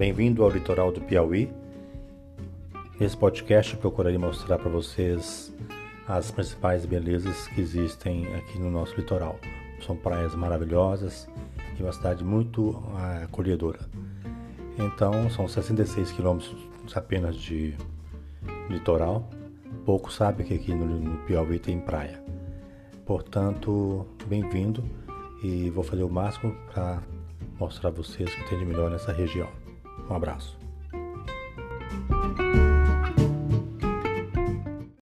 Bem-vindo ao litoral do Piauí. Nesse podcast eu procurarei mostrar para vocês as principais belezas que existem aqui no nosso litoral. São praias maravilhosas e uma cidade muito ah, acolhedora. Então, são 66 quilômetros apenas de litoral. Pouco sabe que aqui no Piauí tem praia. Portanto, bem-vindo e vou fazer o máximo para mostrar a vocês o que tem de melhor nessa região. Um abraço.